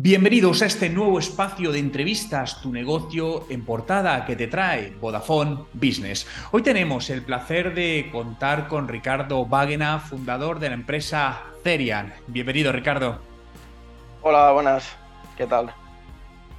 Bienvenidos a este nuevo espacio de entrevistas, tu negocio en portada que te trae Vodafone Business. Hoy tenemos el placer de contar con Ricardo Wagena, fundador de la empresa Cerian. Bienvenido, Ricardo. Hola, buenas. ¿Qué tal?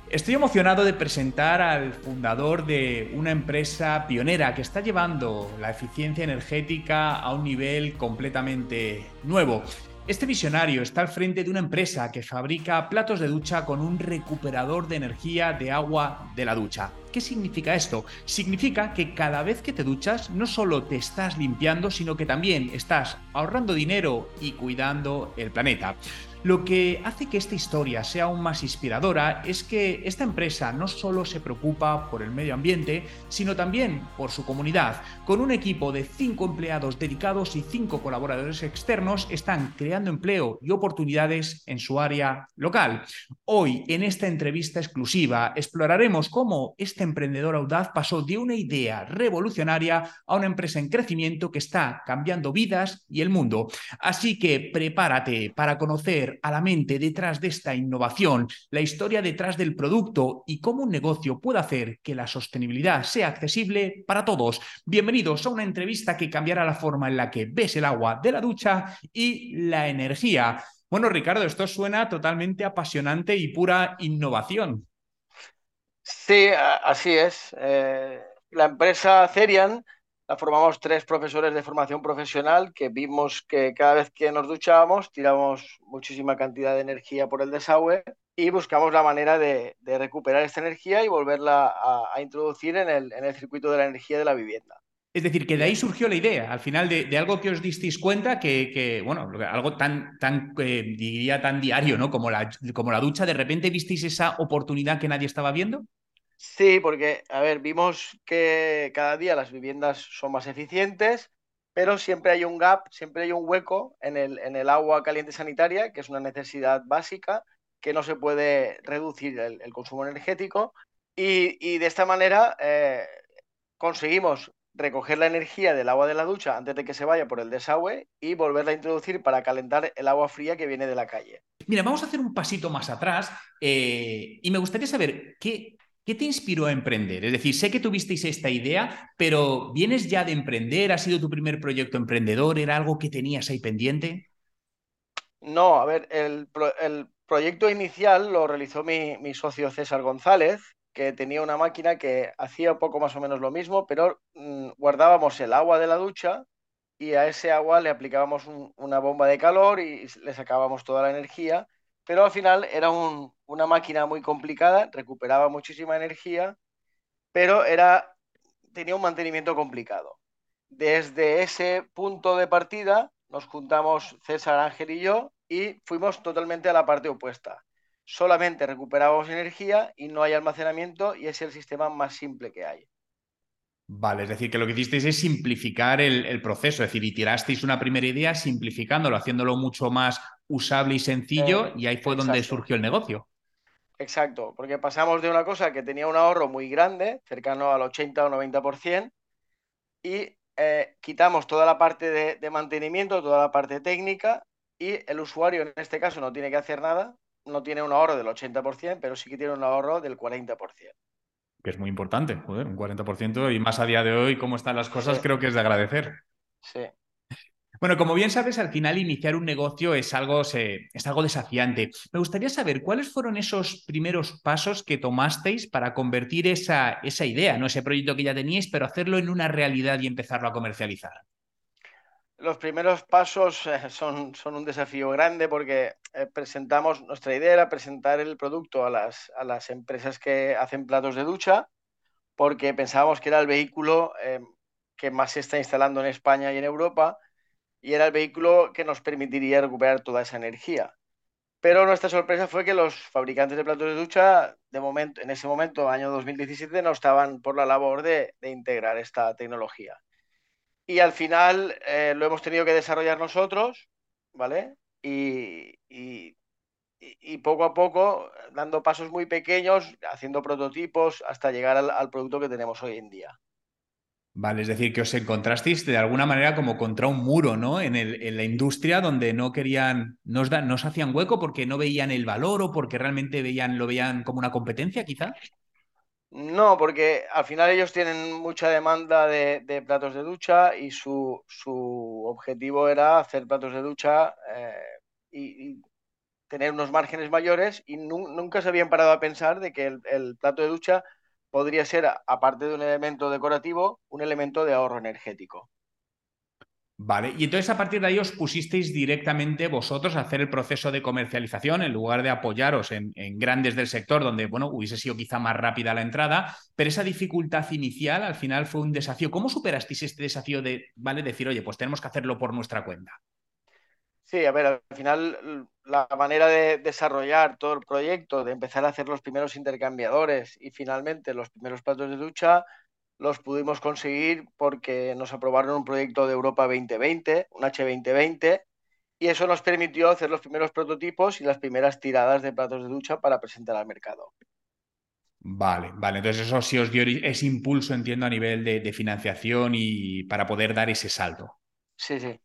Estoy emocionado de presentar al fundador de una empresa pionera que está llevando la eficiencia energética a un nivel completamente nuevo. Este visionario está al frente de una empresa que fabrica platos de ducha con un recuperador de energía de agua de la ducha. ¿Qué significa esto? Significa que cada vez que te duchas no solo te estás limpiando, sino que también estás ahorrando dinero y cuidando el planeta. Lo que hace que esta historia sea aún más inspiradora es que esta empresa no solo se preocupa por el medio ambiente, sino también por su comunidad. Con un equipo de cinco empleados dedicados y cinco colaboradores externos, están creando empleo y oportunidades en su área local. Hoy, en esta entrevista exclusiva, exploraremos cómo este emprendedor audaz pasó de una idea revolucionaria a una empresa en crecimiento que está cambiando vidas y el mundo. Así que prepárate para conocer a la mente detrás de esta innovación, la historia detrás del producto y cómo un negocio puede hacer que la sostenibilidad sea accesible para todos. Bienvenidos a una entrevista que cambiará la forma en la que ves el agua de la ducha y la energía. Bueno, Ricardo, esto suena totalmente apasionante y pura innovación. Sí, así es. Eh, la empresa Cerian la formamos tres profesores de formación profesional que vimos que cada vez que nos duchábamos tiramos muchísima cantidad de energía por el desagüe y buscamos la manera de, recuperar esta energía y volverla a, introducir en el, circuito de la energía de la vivienda. Es decir, que de ahí surgió la idea, al final de, algo que os disteis cuenta, que, bueno, algo tan, eh, diría, tan diario, ¿no? Como la, como la ducha, de repente visteis esa oportunidad que nadie estaba viendo. Sí, porque, a ver, vimos que cada día las viviendas son más eficientes, pero siempre hay un gap, siempre hay un hueco en el, en el agua caliente sanitaria, que es una necesidad básica, que no se puede reducir el, consumo energético. Y, de esta manera eh, conseguimos recoger la energía del agua de la ducha antes de que se vaya por el desagüe y volverla a introducir para calentar el agua fría que viene de la calle. Mira, vamos a hacer un pasito más atrás eh, y me gustaría saber qué, ¿Qué te inspiró a emprender? Es decir, sé que tuvisteis esta idea, pero ¿vienes ya de emprender? ¿Ha sido tu primer proyecto emprendedor? ¿Era algo que tenías ahí pendiente? No, a ver, el, proyecto inicial lo realizó mi, socio César González, que tenía una máquina que hacía poco más o menos lo mismo, pero mm, guardábamos el agua de la ducha y a ese agua le aplicábamos una bomba de calor y le sacábamos toda la energía pero al final era una máquina muy complicada, recuperaba muchísima energía, pero era, tenía un mantenimiento complicado. Desde ese punto de partida nos juntamos César Ángel y yo y fuimos totalmente a la parte opuesta. Solamente recuperábamos energía y no hay almacenamiento y es el sistema más simple que hay. Vale, es decir, que lo que hicisteis es simplificar el, proceso, es decir, y tirasteis una primera idea simplificándolo, haciéndolo mucho más usable y sencillo, eh, y ahí fue donde surgió el negocio. Exacto, porque pasamos de una cosa que tenía un ahorro muy grande, cercano al 80 o 90%, y eh, quitamos toda la parte de, de mantenimiento, toda la parte técnica, y el usuario en este caso no tiene que hacer nada, no tiene un ahorro del 80%, pero sí que tiene un ahorro del 40% que es muy importante, joder, un 40% y más a día de hoy, cómo están las cosas, creo que es de agradecer. Sí. Bueno, como bien sabes, al final iniciar un negocio es algo, es algo desafiante. Me gustaría saber cuáles fueron esos primeros pasos que tomasteis para convertir esa, esa idea, ¿no? ese proyecto que ya teníais, pero hacerlo en una realidad y empezarlo a comercializar. Los primeros pasos eh, son, son, un desafío grande porque eh, presentamos, nuestra idea era presentar el producto a las, a las, empresas que hacen platos de ducha porque pensábamos que era el vehículo eh, que más se está instalando en España y en Europa y era el vehículo que nos permitiría recuperar toda esa energía. Pero nuestra sorpresa fue que los fabricantes de platos de ducha, de momento, en ese momento, año 2017, no estaban por la labor de, integrar esta tecnología y al final eh, lo hemos tenido que desarrollar nosotros, ¿vale? Y, poco a poco, dando pasos muy pequeños, haciendo prototipos hasta llegar al, producto que tenemos hoy en día. Vale, es decir, que os encontrasteis de alguna manera como contra un muro, ¿no? En, el, en la industria donde no querían, no os, da, hacían hueco porque no veían el valor o porque realmente veían, lo veían como una competencia, quizá. No, porque al final ellos tienen mucha demanda de, platos de ducha y su, su, objetivo era hacer platos de ducha eh, y, tener unos márgenes mayores y nu nunca se habían parado a pensar de que el, el plato de ducha podría ser, aparte de un elemento decorativo, un elemento de ahorro energético. Vale, y entonces a partir de ahí os pusisteis directamente vosotros a hacer el proceso de comercialización en lugar de apoyaros en, en, grandes del sector donde, bueno, hubiese sido quizá más rápida la entrada, pero esa dificultad inicial al final fue un desafío. ¿Cómo superasteis este desafío de, vale, decir, oye, pues tenemos que hacerlo por nuestra cuenta? Sí, a ver, al final la manera de desarrollar todo el proyecto, de empezar a hacer los primeros intercambiadores y finalmente los primeros platos de ducha, los pudimos conseguir porque nos aprobaron un proyecto de Europa 2020, un H2020, y eso nos permitió hacer los primeros prototipos y las primeras tiradas de platos de ducha para presentar al mercado. Vale, vale. Entonces eso sí os dio ese impulso, entiendo, a nivel de, de financiación y para poder dar ese salto. Sí, sí.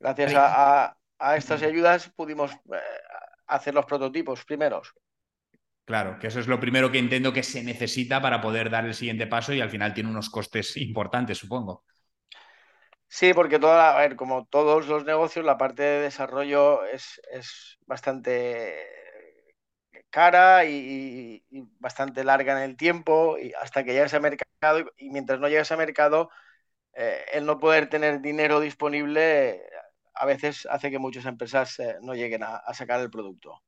Gracias a, a, a estas ayudas pudimos eh, hacer los prototipos primeros. Claro, que eso es lo primero que entiendo que se necesita para poder dar el siguiente paso y al final tiene unos costes importantes, supongo. Sí, porque toda, a ver, como todos los negocios, la parte de desarrollo es, es bastante cara y, y, bastante larga en el tiempo y hasta que llegues a mercado y, y mientras no llegues a mercado, eh, el no poder tener dinero disponible a veces hace que muchas empresas eh, no lleguen a, a, sacar el producto.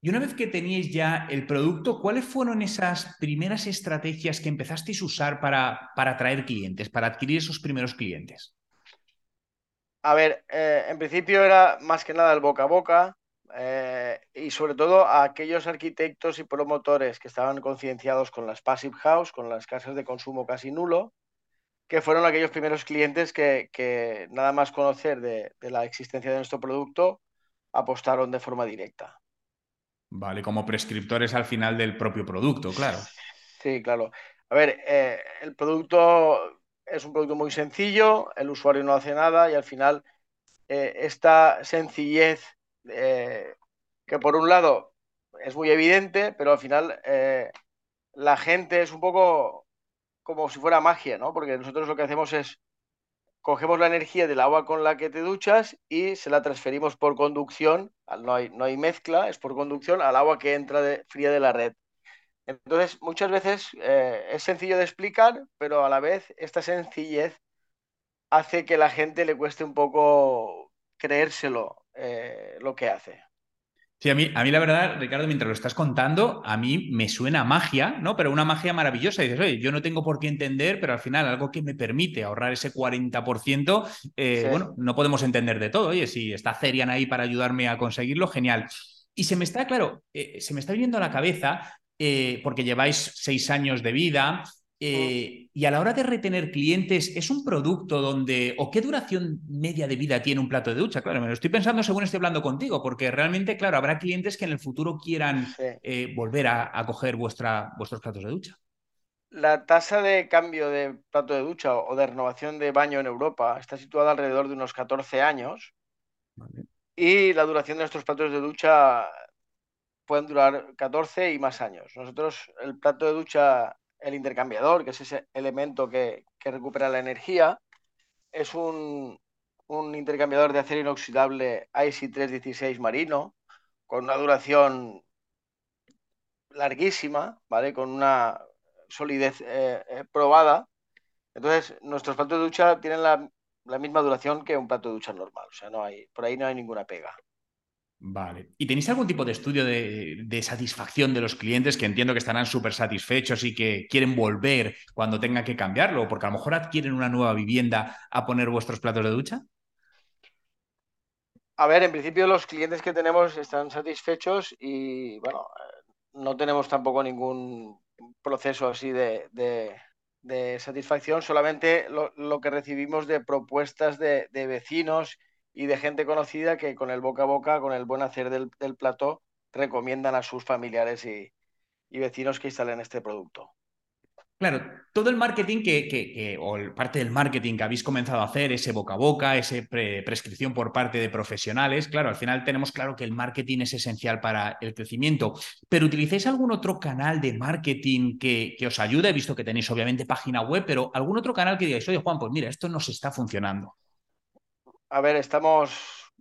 Y una vez que teníais ya el producto, ¿cuáles fueron esas primeras estrategias que empezasteis a usar para, para atraer clientes, para adquirir esos primeros clientes? A ver, eh, en principio era más que nada el boca a boca eh, y sobre todo a aquellos arquitectos y promotores que estaban concienciados con las passive house, con las casas de consumo casi nulo, que fueron aquellos primeros clientes que, que nada más conocer de, de, la existencia de nuestro producto apostaron de forma directa. Vale, como prescriptores al final del propio producto, claro. Sí, claro. A ver, eh, el producto es un producto muy sencillo, el usuario no hace nada y al final eh, esta sencillez eh, que por un lado es muy evidente, pero al final la gente es un poco como si fuera magia, ¿no? Porque nosotros lo que hacemos es cogemos la energía del agua con la que te duchas y se la transferimos por conducción, no hay, no hay mezcla, es por conducción al agua que entra de, fría de la red. Entonces, muchas veces eh, es sencillo de explicar, pero a la vez esta sencillez hace que la gente le cueste un poco creérselo eh, lo que hace. Sí, a mí, a mí la verdad, Ricardo, mientras lo estás contando, a mí me suena magia, ¿no? Pero una magia maravillosa. Y dices, oye, yo no tengo por qué entender, pero al final algo que me permite ahorrar ese 40%, eh, sí. bueno, no podemos entender de todo. Oye, si está Cerian ahí para ayudarme a conseguirlo, genial. Y se me está, claro, eh, se me está viendo a la cabeza, eh, porque lleváis seis años de vida, eh, y a la hora de retener clientes, ¿es un producto donde, o qué duración media de vida tiene un plato de ducha? Claro, me lo estoy pensando según estoy hablando contigo, porque realmente, claro, habrá clientes que en el futuro quieran sí. eh, volver a, a coger vuestra, vuestros platos de ducha. La tasa de cambio de plato de ducha o de renovación de baño en Europa está situada alrededor de unos 14 años. Vale. Y la duración de nuestros platos de ducha pueden durar 14 y más años. Nosotros, el plato de ducha el intercambiador, que es ese elemento que, recupera la energía, es un, un, intercambiador de acero inoxidable IC 316 marino, con una duración larguísima, ¿vale? Con una solidez eh, eh, probada. Entonces, nuestros platos de ducha tienen la, la, misma duración que un plato de ducha normal. O sea, no hay, por ahí no hay ninguna pega. Vale. ¿Y tenéis algún tipo de estudio de, satisfacción de los clientes que entiendo que estarán súper satisfechos y que quieren volver cuando tengan que cambiarlo? Porque a lo mejor adquieren una nueva vivienda a poner vuestros platos de ducha. A ver, en principio los clientes que tenemos están satisfechos y bueno, no tenemos tampoco ningún proceso así de, satisfacción, solamente lo, que recibimos de propuestas de vecinos y de gente conocida que con el boca a boca, con el buen hacer del, del plato, recomiendan a sus familiares y, y, vecinos que instalen este producto. Claro, todo el marketing que, o parte del marketing que habéis comenzado a hacer, ese boca a boca, esa prescripción por parte de profesionales, claro, al final tenemos claro que el marketing es esencial para el crecimiento, pero ¿utilizáis algún otro canal de marketing que, os ayude? He visto que tenéis obviamente página web, pero algún otro canal que digáis, oye Juan, pues mira, esto nos está funcionando. A ver, estamos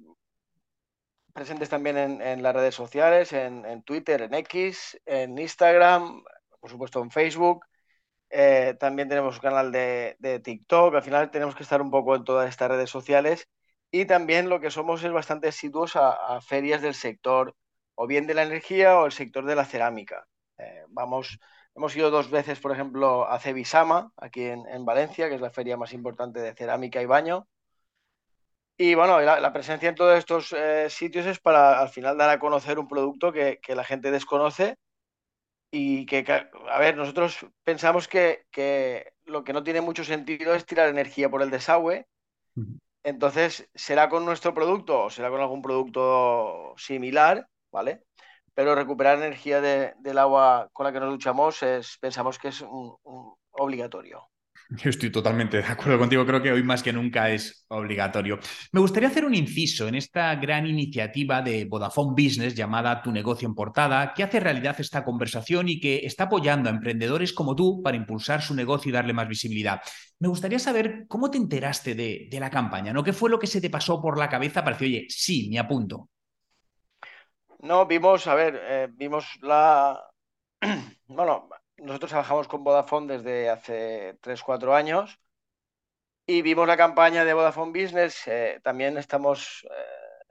presentes también en, las redes sociales, en Twitter, en X, en Instagram, por supuesto en Facebook eh, también tenemos un canal de, TikTok. Al final tenemos que estar un poco en todas estas redes sociales. Y también lo que somos es bastante asiduos a, ferias del sector, o bien de la energía o el sector de la cerámica. Eh, vamos, hemos ido dos veces, por ejemplo, a Cebisama, aquí en, Valencia, que es la feria más importante de cerámica y baño. Y bueno, la, presencia en todos estos eh, sitios es para al final dar a conocer un producto que, que la gente desconoce y que, a ver, nosotros pensamos que, lo que no tiene mucho sentido es tirar energía por el desagüe. Entonces, será con nuestro producto o será con algún producto similar, ¿vale? Pero recuperar energía del agua con la que nos duchamos es, pensamos que es un obligatorio. Yo estoy totalmente de acuerdo contigo, creo que hoy más que nunca es obligatorio. Me gustaría hacer un inciso en esta gran iniciativa de Vodafone Business llamada Tu negocio en portada, que hace realidad esta conversación y que está apoyando a emprendedores como tú para impulsar su negocio y darle más visibilidad. Me gustaría saber cómo te enteraste de, la campaña, ¿no? ¿Qué fue lo que se te pasó por la cabeza para decir, oye, sí, me apunto? No, vimos, a ver, eh, vimos la... bueno, nosotros trabajamos con Vodafone desde hace 3-4 años y vimos la campaña de Vodafone Business. Eh, también estamos eh,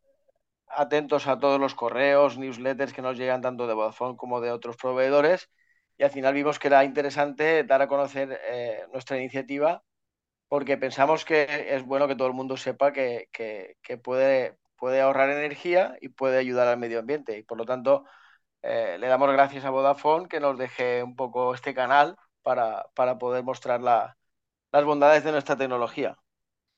atentos a todos los correos, newsletters que nos llegan tanto de Vodafone como de otros proveedores y al final vimos que era interesante dar a conocer eh, nuestra iniciativa porque pensamos que es bueno que todo el mundo sepa que, que puede, puede ahorrar energía y puede ayudar al medio ambiente y por lo tanto eh, le damos gracias a Vodafone que nos deje un poco este canal para, para poder mostrar las bondades de nuestra tecnología.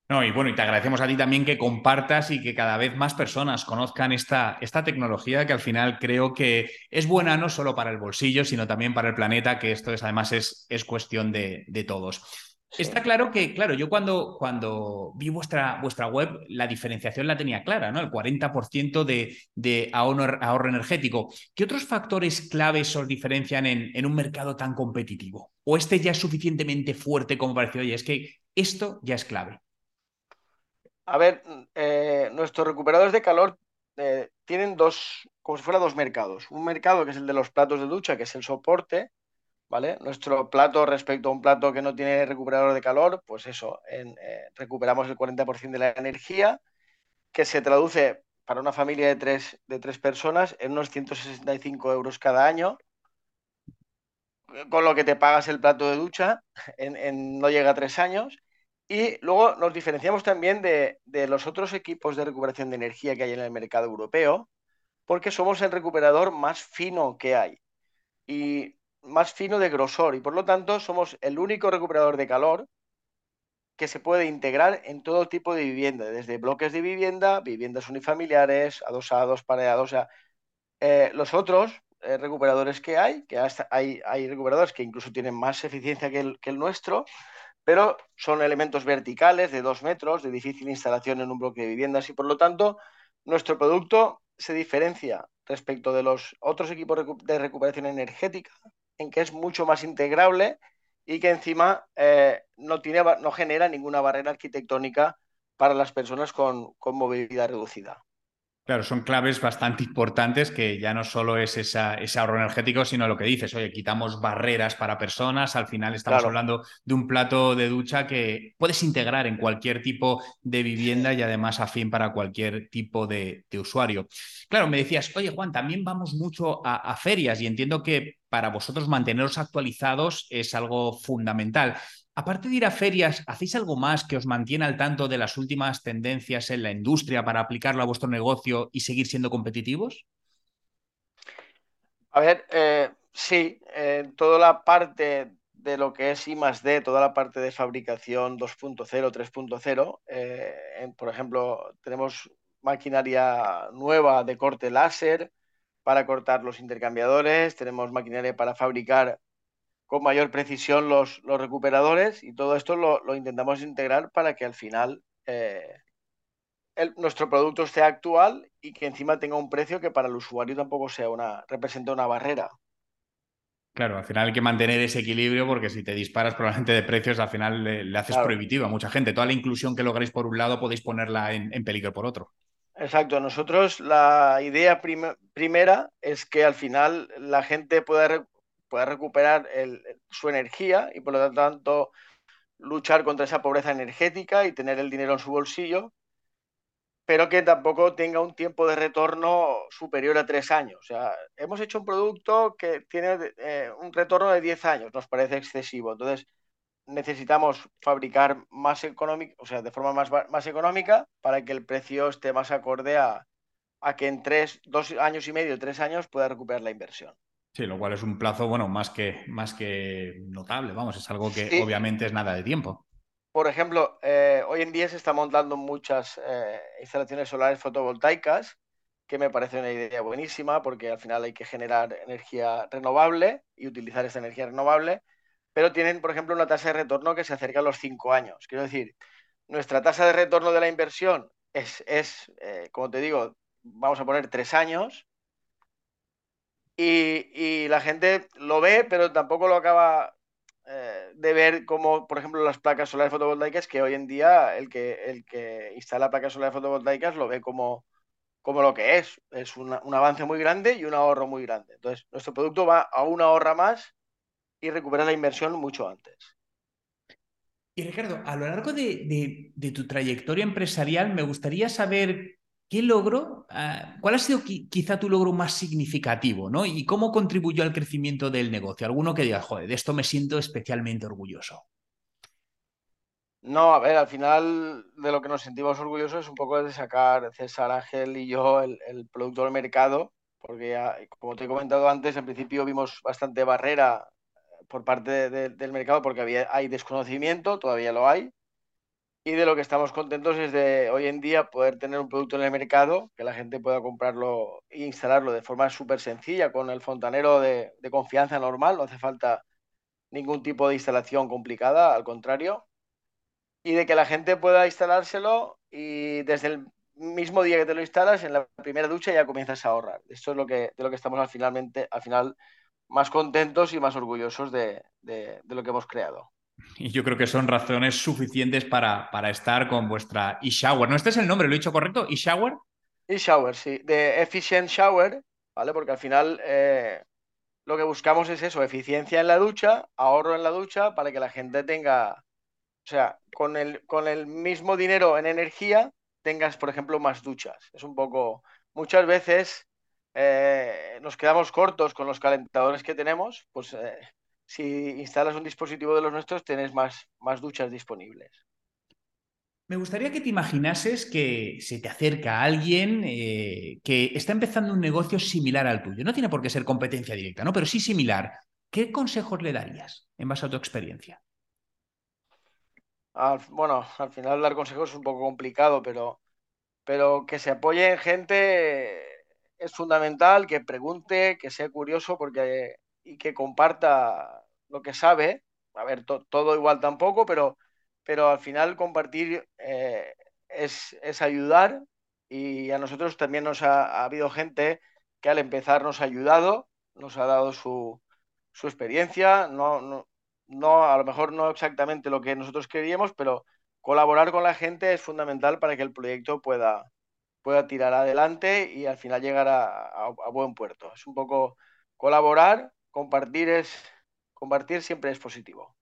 No, y bueno, y te agradecemos a ti también que compartas y que cada vez más personas conozcan esta, esta tecnología que al final creo que es buena no solo para el bolsillo, sino también para el planeta, que esto es, además es, es cuestión de, de todos. Está claro que, claro, yo cuando, cuando vi vuestra, vuestra web, la diferenciación la tenía clara, ¿no? El 40% de, de ahorro, energético. ¿Qué otros factores claves os diferencian en, un mercado tan competitivo? ¿O este ya es suficientemente fuerte como para decir, oye, es que esto ya es clave? A ver, eh, nuestros recuperadores de calor eh, tienen dos, como si fuera dos mercados. Un mercado que es el de los platos de ducha, que es el soporte, nuestro plato respecto a un plato que no tiene recuperador de calor, pues eso, eh, recuperamos el 40% de la energía, que se traduce para una familia de tres, de tres personas en unos 165 euros cada año, con lo que te pagas el plato de ducha, en, no llega a tres años. Y luego nos diferenciamos también de, de los otros equipos de recuperación de energía que hay en el mercado europeo, porque somos el recuperador más fino que hay. Y más fino de grosor y por lo tanto somos el único recuperador de calor que se puede integrar en todo tipo de vivienda, desde bloques de vivienda, viviendas unifamiliares, adosados, pareados, o sea, eh, los otros eh, recuperadores que hay, que hay, hay recuperadores que incluso tienen más eficiencia que el, que el nuestro, pero son elementos verticales de dos metros, de difícil instalación en un bloque de viviendas y por lo tanto nuestro producto se diferencia respecto de los otros equipos de recuperación energética en que es mucho más integrable y que encima eh, no, tiene, no genera ninguna barrera arquitectónica para las personas con, con movilidad reducida. Claro, son claves bastante importantes que ya no solo es ese ahorro energético, sino lo que dices, oye, quitamos barreras para personas, al final estamos hablando de un plato de ducha que puedes integrar en cualquier tipo de vivienda y además afín para cualquier tipo de, usuario. Claro, me decías, oye Juan, también vamos mucho a ferias y entiendo que para vosotros manteneros actualizados es algo fundamental. Aparte de ir a ferias, ¿hacéis algo más que os mantiene al tanto de las últimas tendencias en la industria para aplicarlo a vuestro negocio y seguir siendo competitivos? A ver, eh, sí, toda la parte de lo que es I D, toda la parte de fabricación 2.0, 3.0, eh, por ejemplo, tenemos maquinaria nueva de corte láser para cortar los intercambiadores, tenemos maquinaria para fabricar con mayor precisión los, los recuperadores y todo esto lo, lo, intentamos integrar para que al final eh, el, nuestro producto esté actual y que encima tenga un precio que para el usuario tampoco sea una, represente una barrera. Claro, al final hay que mantener ese equilibrio porque si te disparas probablemente de precios, al final le, le haces claro. prohibitivo a mucha gente. Toda la inclusión que logréis por un lado podéis ponerla en, en peligro por otro. Exacto, nosotros la idea prim primera es que al final la gente pueda, pueda recuperar su energía y por lo tanto luchar contra esa pobreza energética y tener el dinero en su bolsillo pero que tampoco tenga un tiempo de retorno superior a tres años. O sea, hemos hecho un producto que tiene eh, un retorno de 10 años, nos parece excesivo. Entonces, necesitamos fabricar más económico, o sea, de forma más, más económica para que el precio esté más acorde a, a que en tres, dos años y medio, tres años pueda recuperar la inversión. Sí, lo cual es un plazo, bueno, más que, más que notable, vamos, es algo que sí. obviamente es nada de tiempo. Por ejemplo, eh, hoy en día se están montando muchas eh, instalaciones solares fotovoltaicas, que me parece una idea buenísima porque al final hay que generar energía renovable y utilizar esa energía renovable, pero tienen, por ejemplo, una tasa de retorno que se acerca a los cinco años. Quiero decir, nuestra tasa de retorno de la inversión es, es eh, como te digo, vamos a poner tres años, y, y, la gente lo ve, pero tampoco lo acaba eh, de ver cómo, por ejemplo, las placas solares fotovoltaicas, que hoy en día el que, el que instala placas solares fotovoltaicas lo ve como, como lo que es. Es una, un avance muy grande y un ahorro muy grande. Entonces, nuestro producto va a una ahorra más y recupera la inversión mucho antes. Y Ricardo, a lo largo de, de tu trayectoria empresarial, me gustaría saber ¿Qué logro? Uh, ¿Cuál ha sido quizá tu logro más significativo? ¿no? ¿Y cómo contribuyó al crecimiento del negocio? Alguno que diga, joder, de esto me siento especialmente orgulloso. No, a ver, al final de lo que nos sentimos orgullosos es un poco de sacar César Ángel y yo el, producto al mercado, porque como te he comentado antes, en principio vimos bastante barrera por parte de, de, del mercado porque había, hay desconocimiento, todavía lo hay, y de lo que estamos contentos es de hoy en día poder tener un producto en el mercado, que la gente pueda comprarlo e instalarlo de forma súper sencilla, con el fontanero de, confianza normal, no hace falta ningún tipo de instalación complicada, al contrario, y de que la gente pueda instalárselo y desde el mismo día que te lo instalas, en la primera ducha ya comienzas a ahorrar. Esto es lo que, de lo que estamos al, finalmente, al final más contentos y más orgullosos de, de lo que hemos creado. Y yo creo que son razones suficientes para, para estar con vuestra e-shower. ¿No este es el nombre? ¿Lo he dicho correcto? ¿E-shower? E-shower, sí. De Efficient Shower, ¿vale? Porque al final eh, lo que buscamos es eso, eficiencia en la ducha, ahorro en la ducha para que la gente tenga, o sea, con el, con el mismo dinero en energía tengas, por ejemplo, más duchas. Es un poco, muchas veces eh, nos quedamos cortos con los calentadores que tenemos, pues eh, si instalas un dispositivo de los nuestros, tenés más, más duchas disponibles. Me gustaría que te imaginases que se te acerca alguien eh, que está empezando un negocio similar al tuyo. No tiene por qué ser competencia directa, ¿no? Pero sí similar. ¿Qué consejos le darías en base a tu experiencia? Al, bueno, al final dar consejos es un poco complicado, pero, pero que se apoye en gente es fundamental, que pregunte, que sea curioso, porque y que comparta lo que sabe. A ver, to, todo igual tampoco, pero, pero al final compartir eh, es, es, ayudar y a nosotros también nos ha, ha, habido gente que al empezar nos ha ayudado, nos ha dado su, su experiencia, no, no, no, a lo mejor no exactamente lo que nosotros queríamos, pero colaborar con la gente es fundamental para que el proyecto pueda, pueda tirar adelante y al final llegar a, a, a buen puerto. Es un poco colaborar compartir es compartir siempre es positivo.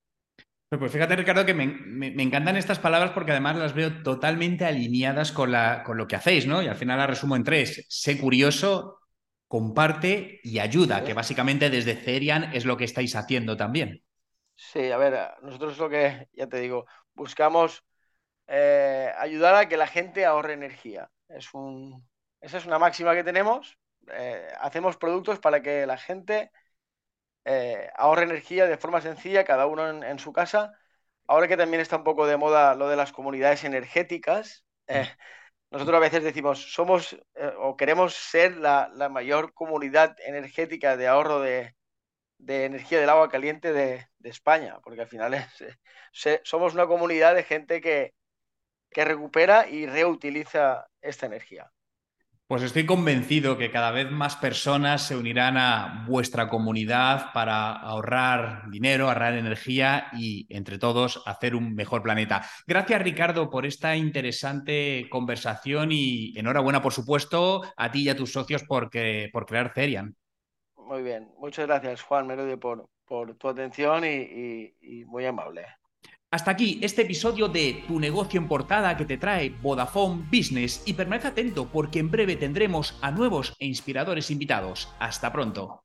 Pues fíjate, Ricardo, que me, me, me, encantan estas palabras porque además las veo totalmente alineadas con, la, con lo que hacéis, ¿no? Y al final las resumo en tres. Sé curioso, comparte y ayuda, sí. que básicamente desde Cerian es lo que estáis haciendo también. Sí, a ver, nosotros lo que, ya te digo, buscamos eh, ayudar a que la gente ahorre energía. Es un, esa es una máxima que tenemos. Eh, hacemos productos para que la gente eh, ahorre energía de forma sencilla, cada uno en, en, su casa. Ahora que también está un poco de moda lo de las comunidades energéticas, eh, nosotros a veces decimos, somos eh, o queremos ser la, la, mayor comunidad energética de ahorro de, de energía del agua caliente de, España, porque al final somos una comunidad de gente que, que recupera y reutiliza esta energía. Pues estoy convencido que cada vez más personas se unirán a vuestra comunidad para ahorrar dinero, ahorrar energía y entre todos hacer un mejor planeta. Gracias Ricardo por esta interesante conversación y enhorabuena por supuesto a ti y a tus socios por, por crear Cerian. Muy bien, muchas gracias Juan Merodio por, por tu atención y muy amable. Hasta aquí este episodio de Tu negocio en portada que te trae Vodafone Business y permanece atento porque en breve tendremos a nuevos e inspiradores invitados. Hasta pronto.